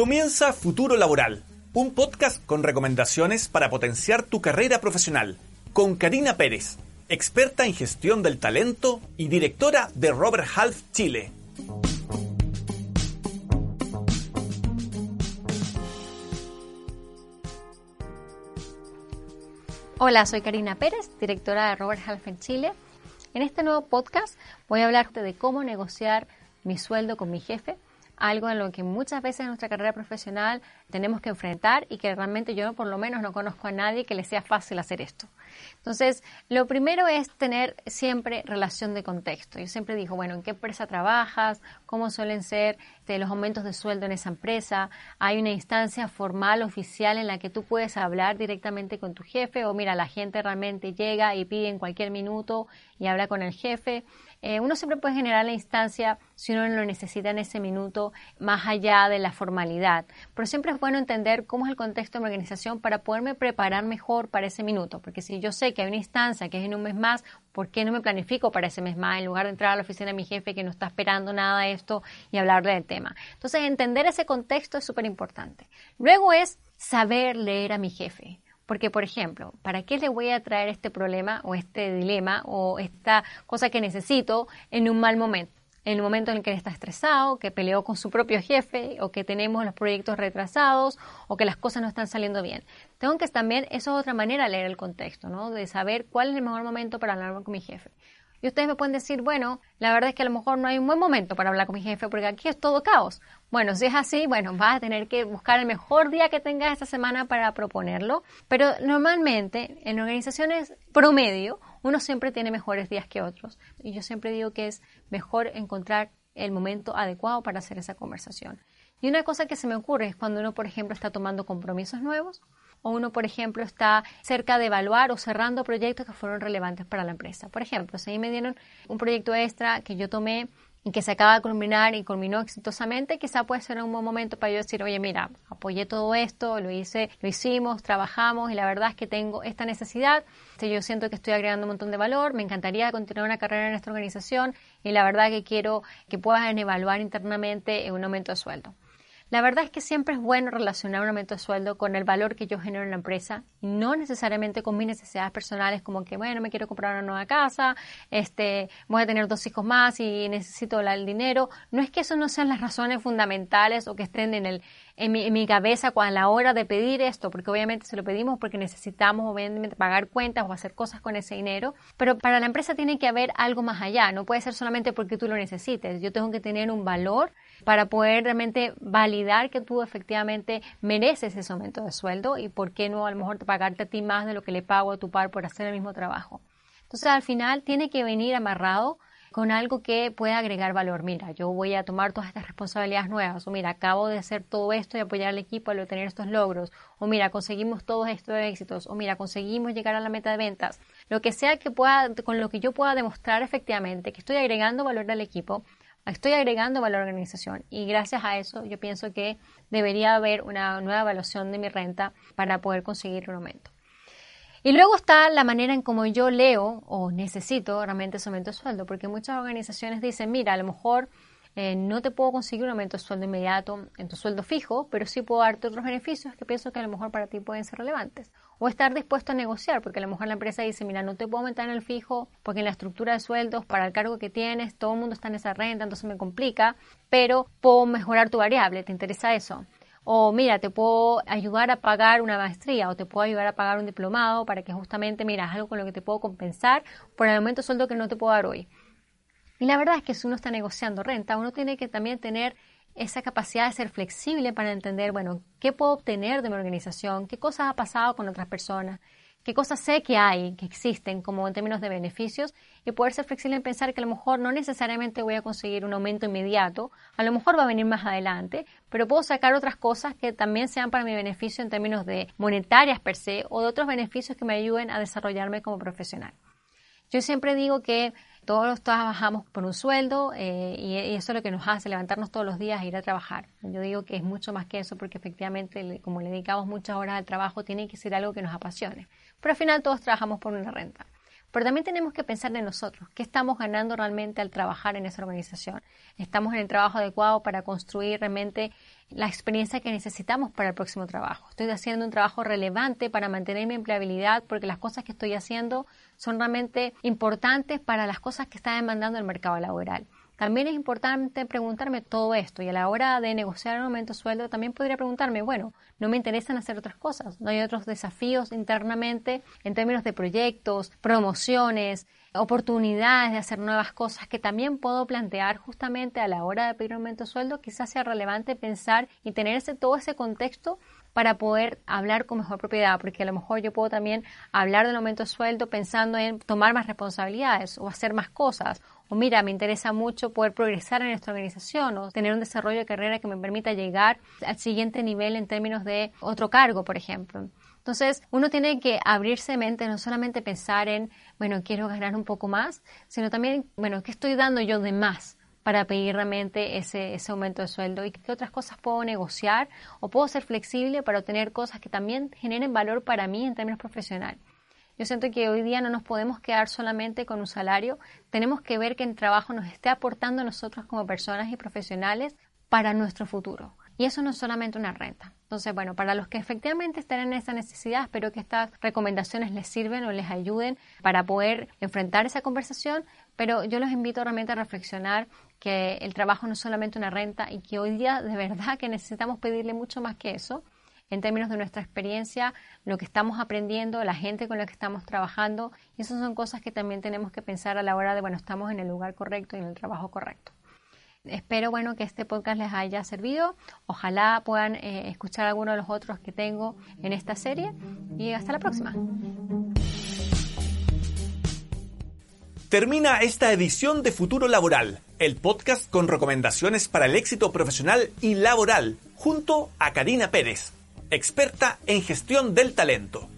Comienza Futuro Laboral, un podcast con recomendaciones para potenciar tu carrera profesional, con Karina Pérez, experta en gestión del talento y directora de Robert Half Chile. Hola, soy Karina Pérez, directora de Robert Half en Chile. En este nuevo podcast voy a hablarte de cómo negociar mi sueldo con mi jefe algo en lo que muchas veces en nuestra carrera profesional tenemos que enfrentar y que realmente yo por lo menos no conozco a nadie que le sea fácil hacer esto. Entonces, lo primero es tener siempre relación de contexto. Yo siempre digo, bueno, ¿en qué empresa trabajas? ¿Cómo suelen ser este, los aumentos de sueldo en esa empresa? ¿Hay una instancia formal, oficial, en la que tú puedes hablar directamente con tu jefe? O mira, la gente realmente llega y pide en cualquier minuto y habla con el jefe. Eh, uno siempre puede generar la instancia si uno lo necesita en ese minuto, más allá de la formalidad. Pero siempre es bueno entender cómo es el contexto de mi organización para poderme preparar mejor para ese minuto. Porque si yo sé que hay una instancia que es en un mes más, ¿por qué no me planifico para ese mes más en lugar de entrar a la oficina de mi jefe que no está esperando nada esto y hablarle del tema? Entonces, entender ese contexto es súper importante. Luego es saber leer a mi jefe. Porque, por ejemplo, ¿para qué le voy a traer este problema o este dilema o esta cosa que necesito en un mal momento? En el momento en el que está estresado, que peleó con su propio jefe o que tenemos los proyectos retrasados o que las cosas no están saliendo bien. Tengo que también, eso es otra manera de leer el contexto, ¿no? De saber cuál es el mejor momento para hablar con mi jefe. Y ustedes me pueden decir, bueno, la verdad es que a lo mejor no hay un buen momento para hablar con mi jefe porque aquí es todo caos. Bueno, si es así, bueno, vas a tener que buscar el mejor día que tengas esta semana para proponerlo. Pero normalmente en organizaciones promedio, uno siempre tiene mejores días que otros. Y yo siempre digo que es mejor encontrar el momento adecuado para hacer esa conversación. Y una cosa que se me ocurre es cuando uno, por ejemplo, está tomando compromisos nuevos o uno, por ejemplo, está cerca de evaluar o cerrando proyectos que fueron relevantes para la empresa. Por ejemplo, si me dieron un proyecto extra que yo tomé y que se acaba de culminar y culminó exitosamente, quizá puede ser un buen momento para yo decir, oye, mira, apoyé todo esto, lo hice, lo hicimos, trabajamos y la verdad es que tengo esta necesidad, yo siento que estoy agregando un montón de valor, me encantaría continuar una carrera en esta organización y la verdad que quiero que puedan evaluar internamente un aumento de sueldo. La verdad es que siempre es bueno relacionar un aumento de sueldo con el valor que yo genero en la empresa y no necesariamente con mis necesidades personales como que, bueno, me quiero comprar una nueva casa, este, voy a tener dos hijos más y necesito el dinero. No es que eso no sean las razones fundamentales o que estén en el, en mi, en mi cabeza a la hora de pedir esto, porque obviamente se lo pedimos porque necesitamos obviamente pagar cuentas o hacer cosas con ese dinero, pero para la empresa tiene que haber algo más allá, no puede ser solamente porque tú lo necesites, yo tengo que tener un valor para poder realmente validar que tú efectivamente mereces ese aumento de sueldo y por qué no a lo mejor pagarte a ti más de lo que le pago a tu par por hacer el mismo trabajo. Entonces al final tiene que venir amarrado con algo que pueda agregar valor. Mira, yo voy a tomar todas estas responsabilidades nuevas, o mira, acabo de hacer todo esto y apoyar al equipo al obtener estos logros, o mira, conseguimos todos estos éxitos, o mira, conseguimos llegar a la meta de ventas. Lo que sea que pueda, con lo que yo pueda demostrar efectivamente que estoy agregando valor al equipo, estoy agregando valor a la organización y gracias a eso yo pienso que debería haber una nueva evaluación de mi renta para poder conseguir un aumento. Y luego está la manera en cómo yo leo o necesito realmente ese aumento de sueldo, porque muchas organizaciones dicen, mira, a lo mejor eh, no te puedo conseguir un aumento de sueldo inmediato en tu sueldo fijo, pero sí puedo darte otros beneficios que pienso que a lo mejor para ti pueden ser relevantes. O estar dispuesto a negociar, porque a lo mejor la empresa dice, mira, no te puedo aumentar en el fijo, porque en la estructura de sueldos, para el cargo que tienes, todo el mundo está en esa renta, entonces me complica, pero puedo mejorar tu variable, ¿te interesa eso? O mira, te puedo ayudar a pagar una maestría o te puedo ayudar a pagar un diplomado para que justamente, mira, es algo con lo que te puedo compensar por el aumento de sueldo que no te puedo dar hoy. Y la verdad es que si uno está negociando renta, uno tiene que también tener esa capacidad de ser flexible para entender, bueno, qué puedo obtener de mi organización, qué cosas ha pasado con otras personas, qué cosas sé que hay, que existen como en términos de beneficios y poder ser flexible en pensar que a lo mejor no necesariamente voy a conseguir un aumento inmediato, a lo mejor va a venir más adelante, pero puedo sacar otras cosas que también sean para mi beneficio en términos de monetarias per se o de otros beneficios que me ayuden a desarrollarme como profesional. Yo siempre digo que todos trabajamos por un sueldo eh, y, eso es lo que nos hace levantarnos todos los días e ir a trabajar. Yo digo que es mucho más que eso porque efectivamente como le dedicamos muchas horas al trabajo tiene que ser algo que nos apasione. Pero al final todos trabajamos por una renta. Pero también tenemos que pensar en nosotros, qué estamos ganando realmente al trabajar en esa organización. ¿Estamos en el trabajo adecuado para construir realmente la experiencia que necesitamos para el próximo trabajo? ¿Estoy haciendo un trabajo relevante para mantener mi empleabilidad porque las cosas que estoy haciendo son realmente importantes para las cosas que está demandando el mercado laboral? También es importante preguntarme todo esto y a la hora de negociar un aumento de sueldo también podría preguntarme, bueno, no me interesan hacer otras cosas, no hay otros desafíos internamente en términos de proyectos, promociones, oportunidades de hacer nuevas cosas que también puedo plantear justamente a la hora de pedir un aumento de sueldo, quizás sea relevante pensar y tener ese, todo ese contexto para poder hablar con mejor propiedad, porque a lo mejor yo puedo también hablar del aumento de sueldo pensando en tomar más responsabilidades o hacer más cosas o mira, me interesa mucho poder progresar en esta organización o tener un desarrollo de carrera que me permita llegar al siguiente nivel en términos de otro cargo, por ejemplo. Entonces, uno tiene que abrirse mente, no solamente pensar en, bueno, quiero ganar un poco más, sino también, bueno, ¿qué estoy dando yo de más? para pedir realmente ese, ese aumento de sueldo y qué otras cosas puedo negociar o puedo ser flexible para obtener cosas que también generen valor para mí en términos profesionales. Yo siento que hoy día no nos podemos quedar solamente con un salario, tenemos que ver que el trabajo nos esté aportando a nosotros como personas y profesionales para nuestro futuro. Y eso no es solamente una renta. Entonces, bueno, para los que efectivamente estén en esa necesidad, espero que estas recomendaciones les sirven o les ayuden para poder enfrentar esa conversación, pero yo los invito realmente a reflexionar que el trabajo no es solamente una renta y que hoy día de verdad que necesitamos pedirle mucho más que eso en términos de nuestra experiencia, lo que estamos aprendiendo, la gente con la que estamos trabajando. Y esas son cosas que también tenemos que pensar a la hora de, bueno, estamos en el lugar correcto y en el trabajo correcto. Espero, bueno, que este podcast les haya servido. Ojalá puedan eh, escuchar alguno de los otros que tengo en esta serie. Y hasta la próxima. Termina esta edición de Futuro Laboral, el podcast con recomendaciones para el éxito profesional y laboral, junto a Karina Pérez experta en gestión del talento.